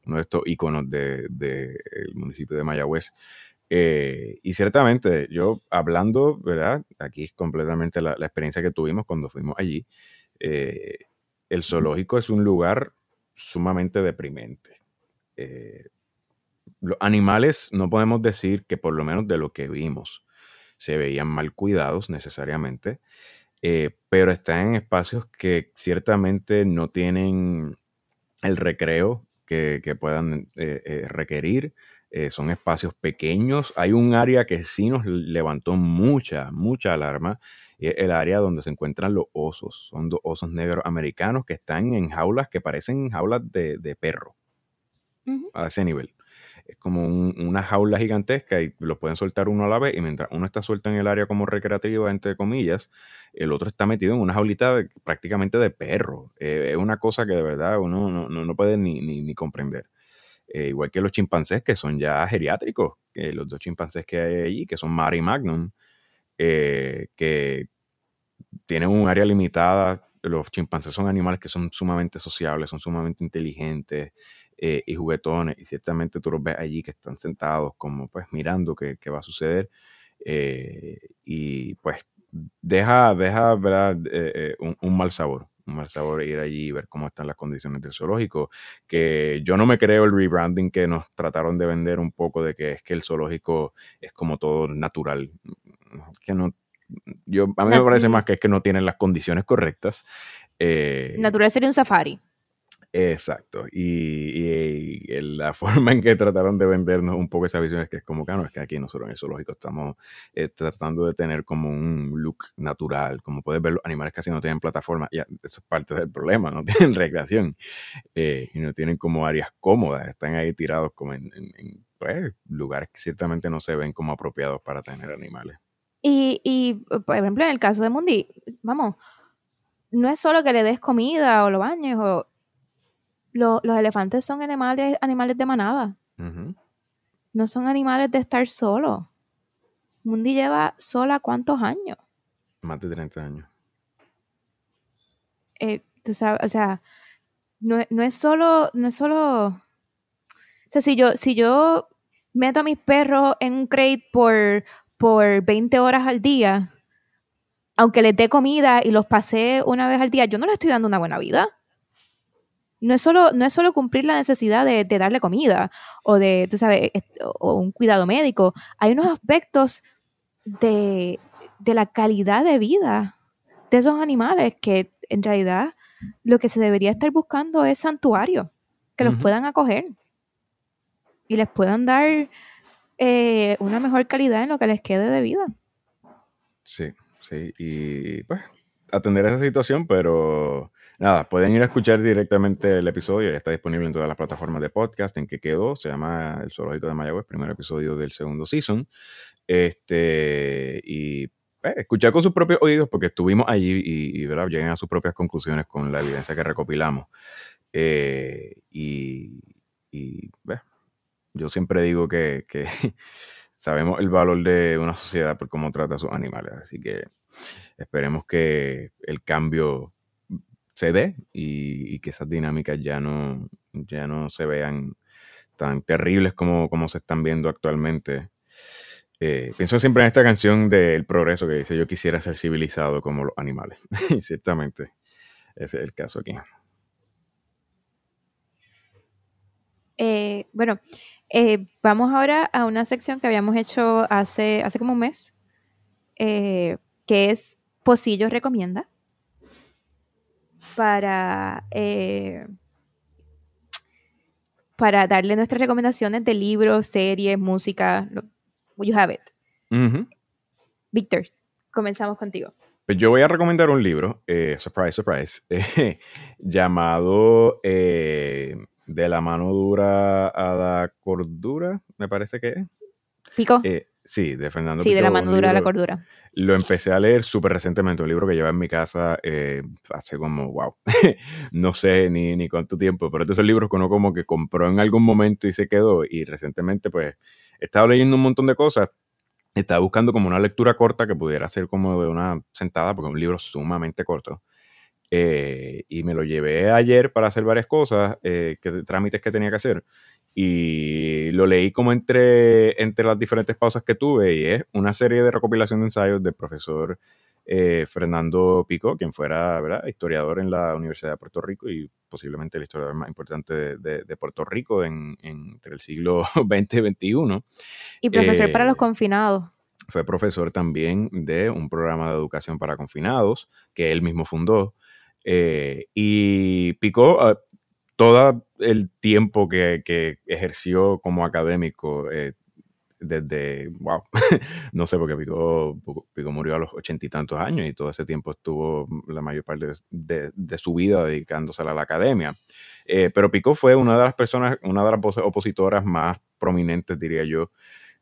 uno de estos iconos del municipio de Mayagüez. Eh, y ciertamente, yo hablando, ¿verdad? Aquí es completamente la, experiencia que tuvimos cuando fuimos allí. Eh, el zoológico es un lugar sumamente deprimente. Eh, los animales no podemos decir que por lo menos de lo que vimos se veían mal cuidados necesariamente, pero están en espacios que ciertamente no tienen el recreo que, puedan requerir eh, son espacios pequeños. Hay un área que sí nos levantó mucha, mucha alarma. Y es el área donde se encuentran los osos. Son dos osos negros americanos que están en jaulas que parecen jaulas de, perro. A ese nivel. Es como una jaula gigantesca y los pueden soltar uno a la vez. Y mientras uno está suelto en el área como recreativa, entre comillas, el otro está metido en una jaulita prácticamente de perro. Eh, es una cosa que de verdad uno no, puede ni, ni comprender. Eh, igual que los chimpancés que son ya geriátricos, los dos chimpancés que hay allí, que son Mari y Magnum, eh, que tienen un área limitada. Los chimpancés son animales que son sumamente sociables, son sumamente inteligentes eh, y juguetones, y ciertamente tú los ves allí que están sentados como pues mirando qué, va a suceder. y pues deja, deja ¿verdad? un mal sabor un mal sabor ir allí y ver cómo están las condiciones del zoológico. Que yo no me creo el rebranding que nos trataron de vender un poco de que es que el zoológico es como todo natural. Que no, yo, a mí me parece más que es que no tienen las condiciones correctas. Eh, natural sería un safari. Exacto. Y, la forma en que trataron de vendernos un poco esa visión es que es como que no, es que aquí nosotros en el zoológico estamos eh, tratando de tener como un look natural. Como puedes ver, los animales casi no tienen plataforma. Ya, eso es parte del problema, no tienen recreación. Eh, y no tienen como áreas cómodas. Están ahí tirados como en, pues, lugares que ciertamente no se ven como apropiados para tener animales. Y, y, por ejemplo, en el caso de Mundi, vamos, no es solo que le des comida o lo bañes o los elefantes son animales, animales de manada. No son animales de estar solo. Mundi lleva sola cuántos años? Más de 30 años. Eh, tú sabes, o sea, no, es solo, no es solo. O sea, si yo, si yo meto a mis perros en un crate por, por 20 horas al día, aunque les dé comida y los pasé una vez al día, yo no les estoy dando una buena vida no es solo, no es solo cumplir la necesidad de, darle comida o de, tú sabes, o un cuidado médico. Hay unos aspectos de, la calidad de vida de esos animales que en realidad lo que se debería estar buscando es santuario, que los puedan acoger y les puedan dar eh, una mejor calidad en lo que les quede de vida. Sí, sí, y pues atender esa situación, pero nada, pueden ir a escuchar directamente el episodio, ya está disponible en todas las plataformas de podcast, en que quedó, se llama El Zoológico de Mayagüez, primer episodio del segundo season. Este, y eh, escuchar con sus propios oídos, porque estuvimos allí y, ¿verdad? lleguen a sus propias conclusiones con la evidencia que recopilamos. Eh, y, yo siempre digo que, que sabemos el valor de una sociedad por cómo trata a sus animales, así que esperemos que el cambio se dé y, que esas dinámicas ya no, ya no se vean tan terribles como, como se están viendo actualmente. Eh, pienso siempre en esta canción del progreso que dice yo quisiera ser civilizado como los animales. y ciertamente ese es el caso aquí. Eh, bueno, eh, vamos ahora a una sección que habíamos hecho hace, hace como un mes, que es Pocillo recomienda para, eh, para darle nuestras recomendaciones de libros, series, música. You have it. Víctor, comenzamos contigo. Pues yo voy a recomendar un libro, eh, surprise, surprise, llamado eh, De la mano dura a la cordura, me parece que es. Pico. Sí, de Fernando. Sí, de la mandura a la cordura. Lo empecé a leer súper recientemente, un libro que lleva en mi casa eh, hace como, wow, no sé ni, ni cuánto tiempo, pero estos son libros que uno como que compró en algún momento y se quedó y recientemente pues he estado leyendo un montón de cosas, estaba buscando como una lectura corta que pudiera ser como de una sentada, porque es un libro sumamente corto. Eh, y me lo llevé ayer para hacer varias cosas, que, trámites que tenía que hacer. Y lo leí como entre, entre las diferentes pausas que tuve y es una serie de recopilación de ensayos del profesor eh, Fernando Pico, quien fuera ¿verdad? historiador en la Universidad de Puerto Rico y posiblemente el historiador más importante de, Puerto Rico en, entre el siglo XX y XXI. Y profesor para los eh, confinados. Fue profesor también de un programa de educación para confinados que él mismo fundó. Eh, y Pico, ah, todo el tiempo que, ejerció como académico, desde, wow, no sé, porque Pico, Pico, murió a los ochenta y tantos años y todo ese tiempo estuvo la mayor parte de, su vida dedicándose a la academia. Eh, pero Pico fue una de las personas, una de las opositoras más prominentes, diría yo,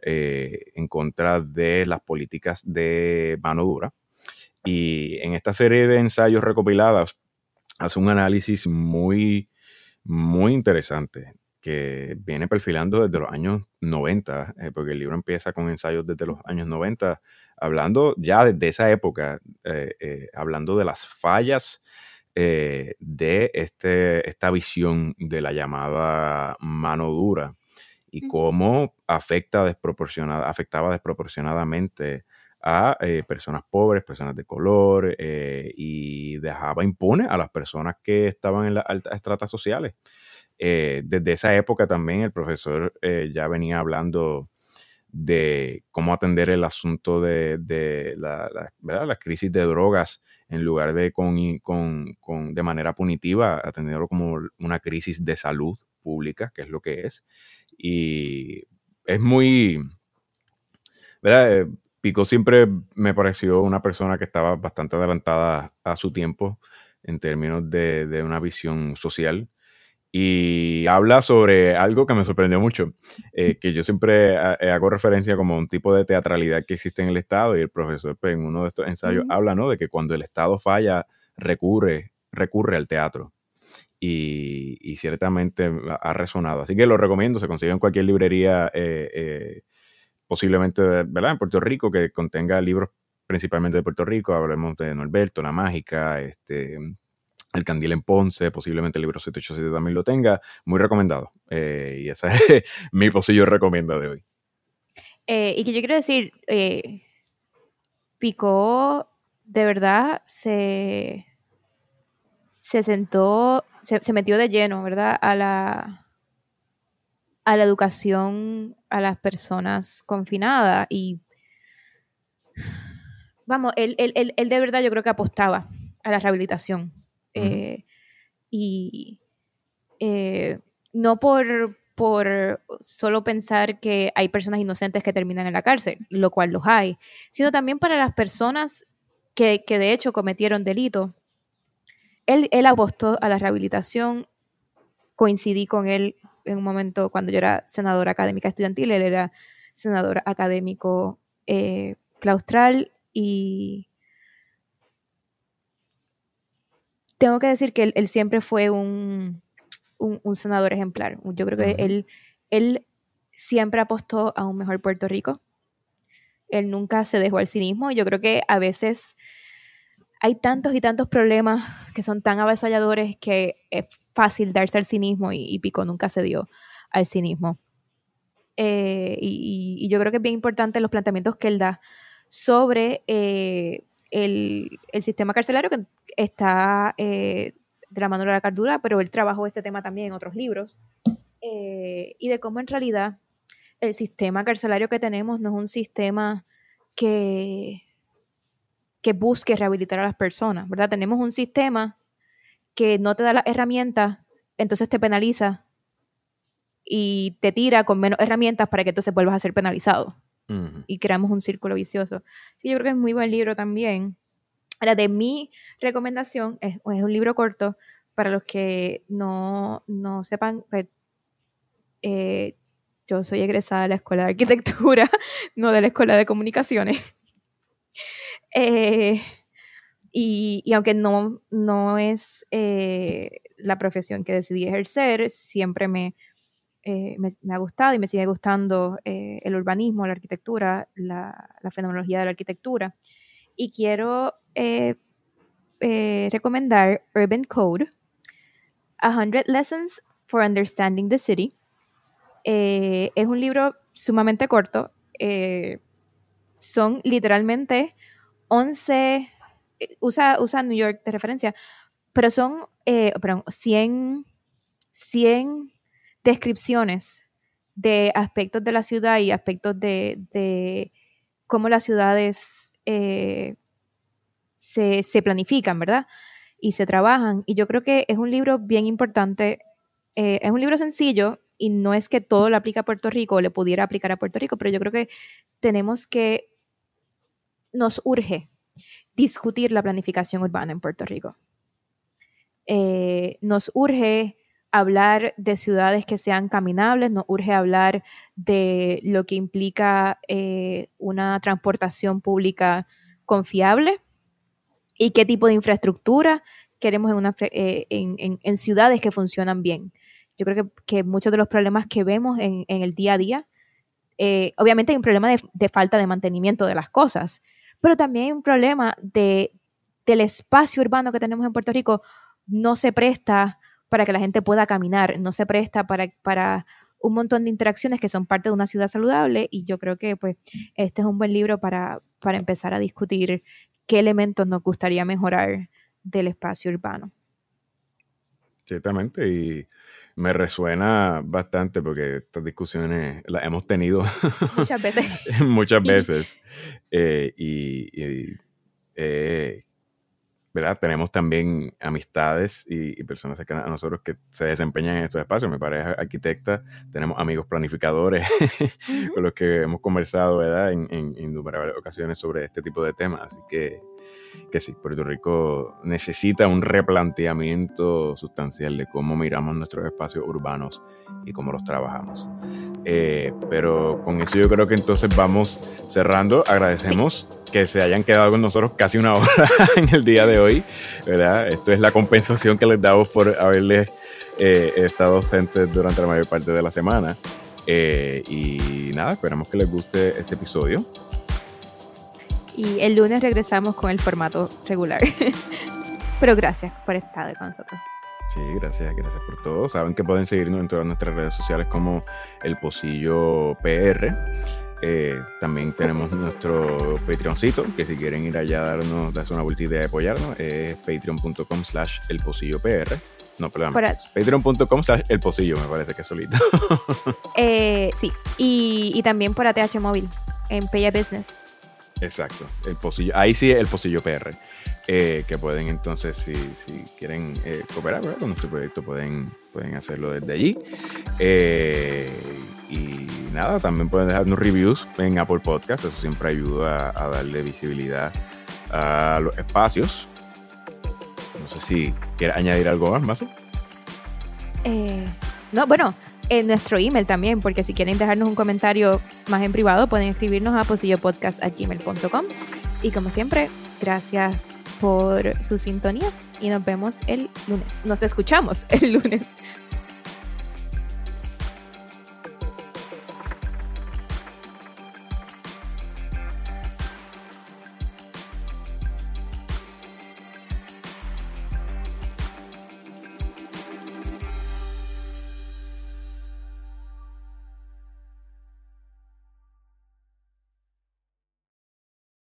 eh, en contra de las políticas de mano dura. Y en esta serie de ensayos recopilados hace un análisis muy, muy interesante que viene perfilando desde los años 90, eh, porque el libro empieza con ensayos desde los años 90, hablando ya desde esa época, eh, eh, hablando de las fallas de este, esta visión de la llamada mano dura y cómo afecta desproporcionada, afectaba desproporcionadamente a personas pobres, personas de color y dejaba impune a las personas que estaban en las altas estratas sociales. Eh, desde esa época también el profesor eh, ya venía hablando de cómo atender el asunto de, la, crisis de drogas en lugar de con, de manera punitiva, atenderlo como una crisis de salud pública, que es lo que es. Y es muy, ¿verdad? Pico siempre me pareció una persona que estaba bastante adelantada a su tiempo en términos de, de una visión social y habla sobre algo que me sorprendió mucho, eh, que yo siempre eh, hago referencia como un tipo de teatralidad que existe en el Estado y el profesor pues, en uno de estos ensayos habla ¿no? de que cuando el Estado falla recurre, recurre al teatro. Y, ciertamente ha resonado. Así que lo recomiendo, se consigue en cualquier librería, eh, posiblemente ¿verdad? en Puerto Rico, que contenga libros principalmente de Puerto Rico, hablemos de Norberto, La Mágica, este, el Candil en Ponce, posiblemente el libro 787 también lo tenga. Muy recomendado. Eh, y ese es mi pocillo recomienda de hoy. Eh, y que yo quiero decir, eh, Picó de verdad se, se sentó, se, metió de lleno, ¿verdad? A la, a la educación a las personas confinadas y vamos, él, él de verdad yo creo que apostaba a la rehabilitación eh, y eh, no por, por solo pensar que hay personas inocentes que terminan en la cárcel, lo cual los hay, sino también para las personas que, de hecho cometieron delito. Él, él apostó a la rehabilitación, coincidí con él en un momento cuando yo era senadora académica estudiantil, él era senador académico eh, claustral y tengo que decir que él, siempre fue un, senador ejemplar. Yo creo que él, él siempre apostó a un mejor Puerto Rico. Él nunca se dejó al cinismo. Yo creo que a veces hay tantos y tantos problemas que son tan avasalladores que es fácil darse al cinismo y, Pico nunca se dio al cinismo. Eh, y, yo creo que es bien importante los planteamientos que él da sobre eh, el, sistema carcelario que está eh, de la mano de la cardura, pero él trabajó ese tema también en otros libros, y de cómo en realidad el sistema carcelario que tenemos no es un sistema que, que busque rehabilitar a las personas, ¿verdad? Tenemos un sistema que no te da las herramientas, entonces te penaliza y te tira con menos herramientas para que entonces vuelvas a ser penalizado y creamos un círculo vicioso. Sí, yo creo que es muy buen libro también. La de mi recomendación es, un libro corto para los que no, no sepan. Pues, eh, yo soy egresada de la Escuela de Arquitectura, no de la Escuela de Comunicaciones. Eh, y, y, aunque no, no es eh, la profesión que decidí ejercer, siempre me, eh, me, ha gustado y me sigue gustando eh, el urbanismo, la arquitectura, la, fenomenología de la arquitectura. Y quiero eh, eh, recomendar Urban Code, A Hundred Lessons for Understanding the City. Eh, es un libro sumamente corto. Son literalmente 11, usa, usa New York de referencia, pero son perdón, 100, 100 descripciones de aspectos de la ciudad y aspectos de, cómo las ciudades eh, se, planifican, ¿verdad? Y se trabajan. Y yo creo que es un libro bien importante. Eh, es un libro sencillo y no es que todo lo aplica a Puerto Rico o le pudiera aplicar a Puerto Rico, pero yo creo que tenemos que, nos urge discutir la planificación urbana en Puerto Rico. Eh, nos urge hablar de ciudades que sean caminables, nos urge hablar de lo que implica eh, una transportación pública confiable y qué tipo de infraestructura queremos en, eh, ciudades que funcionan bien. Yo creo que, muchos de los problemas que vemos en, el día a día, obviamente hay un problema de, falta de mantenimiento de las cosas, pero también hay un problema de, del espacio urbano que tenemos en Puerto Rico, no se presta para que la gente pueda caminar, no se presta para, para un montón de interacciones que son parte de una ciudad saludable y yo creo que pues este es un buen libro para, para empezar a discutir qué elementos nos gustaría mejorar del espacio urbano. Ciertamente, me resuena bastante porque estas discusiones las hemos tenido muchas veces. muchas veces. Eh, y, eh, ¿verdad? Tenemos también amistades y, personas cercanas a nosotros que se desempeñan en estos espacios. Mi pareja arquitecta, tenemos amigos planificadores con los que hemos conversado, ¿verdad? En, en, innumerables ocasiones sobre este tipo de temas. Así que, que sí, Puerto Rico necesita un replanteamiento sustancial de cómo miramos nuestros espacios urbanos y cómo los trabajamos. Eh, pero con eso yo creo que entonces vamos cerrando. Agradecemos que se hayan quedado con nosotros casi una hora en el día de hoy, ¿verdad? Esto es la compensación que les damos por haberles eh, estado ausentes durante la mayor parte de la semana. Eh, y nada, esperamos que les guste este episodio. Y el lunes regresamos con el formato regular. Pero gracias por estar con nosotros. Sí, gracias, gracias por todo. Saben que pueden seguirnos en todas nuestras redes sociales como El Pocillo PR. Eh, también tenemos nuestro Patreoncito, que si quieren ir allá a darnos, darse una vuelta de apoyarnos, es patreon.com slash el pocillo PR. No, perdón. Patreon.com slash el pocillo, me parece que es solito. eh, sí, y, y, también por ATH Móvil, en Paya Business. Exacto, el pocillo. Ahí sí el pocillo PR. Eh, que pueden entonces, si, si quieren eh, cooperar con nuestro proyecto, pueden, pueden hacerlo desde allí. Eh, y nada, también pueden dejarnos reviews en Apple Podcast, eso siempre ayuda a, darle visibilidad a los espacios. No sé si quieres añadir algo más, no, bueno, en nuestro email también, porque si quieren dejarnos un comentario más en privado, pueden escribirnos a posillopodcast.gmail.com. Y como siempre, gracias por su sintonía y nos vemos el lunes. Nos escuchamos el lunes.